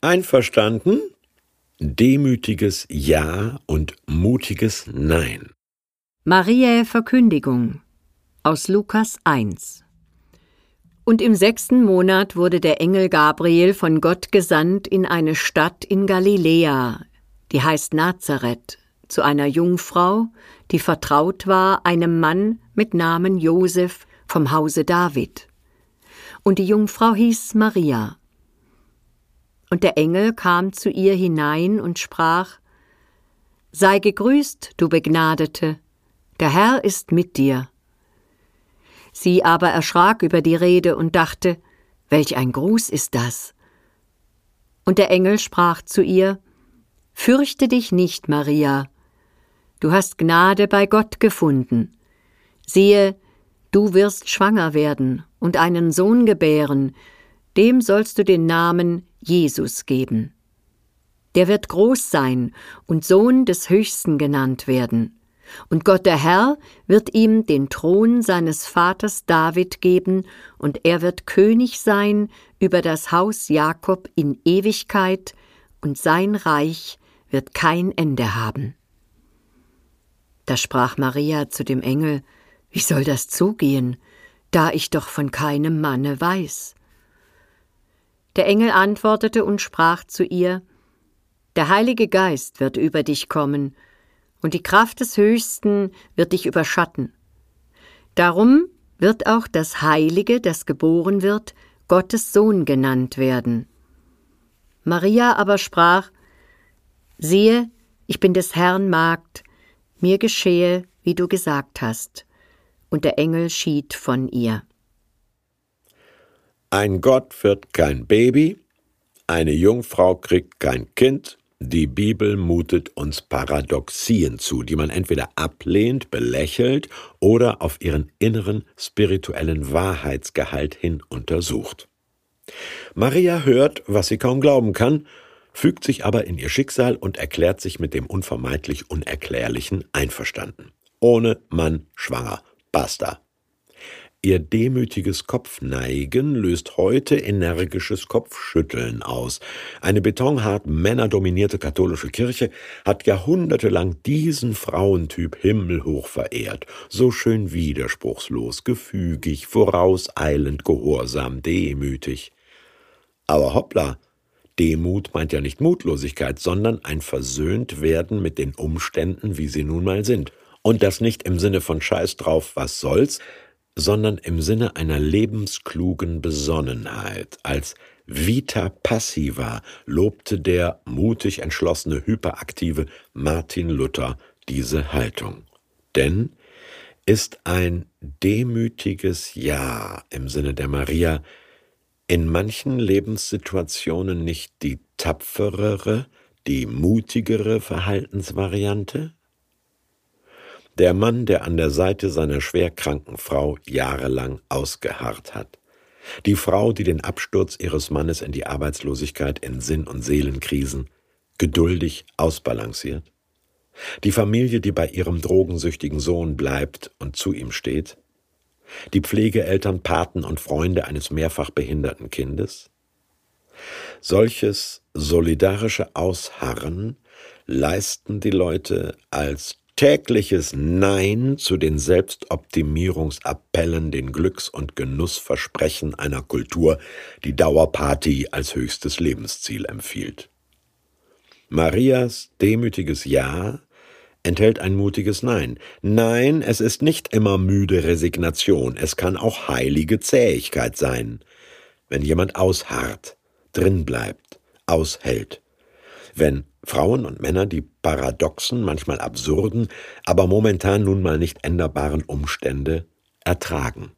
Einverstanden? Demütiges Ja und mutiges Nein. Mariä Verkündigung aus Lukas 1 Und im sechsten Monat wurde der Engel Gabriel von Gott gesandt in eine Stadt in Galiläa, die heißt Nazareth, zu einer Jungfrau, die vertraut war einem Mann mit Namen Josef vom Hause David. Und die Jungfrau hieß Maria. Und der Engel kam zu ihr hinein und sprach Sei gegrüßt, du Begnadete, der Herr ist mit dir. Sie aber erschrak über die Rede und dachte, welch ein Gruß ist das? Und der Engel sprach zu ihr, Fürchte dich nicht, Maria, du hast Gnade bei Gott gefunden. Siehe, du wirst schwanger werden und einen Sohn gebären, dem sollst du den Namen Jesus geben. Der wird groß sein und Sohn des Höchsten genannt werden. Und Gott der Herr wird ihm den Thron seines Vaters David geben, und er wird König sein über das Haus Jakob in Ewigkeit, und sein Reich wird kein Ende haben. Da sprach Maria zu dem Engel, Wie soll das zugehen, da ich doch von keinem Manne weiß? Der Engel antwortete und sprach zu ihr Der Heilige Geist wird über dich kommen, und die Kraft des Höchsten wird dich überschatten. Darum wird auch das Heilige, das geboren wird, Gottes Sohn genannt werden. Maria aber sprach Siehe, ich bin des Herrn Magd, mir geschehe, wie du gesagt hast. Und der Engel schied von ihr. Ein Gott wird kein Baby, eine Jungfrau kriegt kein Kind, die Bibel mutet uns Paradoxien zu, die man entweder ablehnt, belächelt oder auf ihren inneren spirituellen Wahrheitsgehalt hin untersucht. Maria hört, was sie kaum glauben kann, fügt sich aber in ihr Schicksal und erklärt sich mit dem unvermeidlich Unerklärlichen einverstanden. Ohne Mann schwanger. Basta. Ihr demütiges Kopfneigen löst heute energisches Kopfschütteln aus. Eine betonhart männerdominierte katholische Kirche hat jahrhundertelang diesen Frauentyp himmelhoch verehrt, so schön widerspruchslos, gefügig, vorauseilend, gehorsam, demütig. Aber hoppla, Demut meint ja nicht Mutlosigkeit, sondern ein Versöhntwerden mit den Umständen, wie sie nun mal sind. Und das nicht im Sinne von Scheiß drauf, was soll's, sondern im Sinne einer lebensklugen Besonnenheit. Als Vita passiva lobte der mutig entschlossene, hyperaktive Martin Luther diese Haltung. Denn ist ein demütiges Ja im Sinne der Maria in manchen Lebenssituationen nicht die tapferere, die mutigere Verhaltensvariante? Der Mann, der an der Seite seiner schwerkranken Frau jahrelang ausgeharrt hat. Die Frau, die den Absturz ihres Mannes in die Arbeitslosigkeit in Sinn- und Seelenkrisen geduldig ausbalanciert. Die Familie, die bei ihrem drogensüchtigen Sohn bleibt und zu ihm steht. Die Pflegeeltern, Paten und Freunde eines mehrfach behinderten Kindes. Solches solidarische Ausharren leisten die Leute als tägliches Nein zu den Selbstoptimierungsappellen, den Glücks- und Genussversprechen einer Kultur, die Dauerparty als höchstes Lebensziel empfiehlt. Marias demütiges Ja enthält ein mutiges Nein. Nein, es ist nicht immer müde Resignation, es kann auch heilige Zähigkeit sein, wenn jemand ausharrt, drin bleibt, aushält, wenn Frauen und Männer die paradoxen, manchmal absurden, aber momentan nun mal nicht änderbaren Umstände ertragen.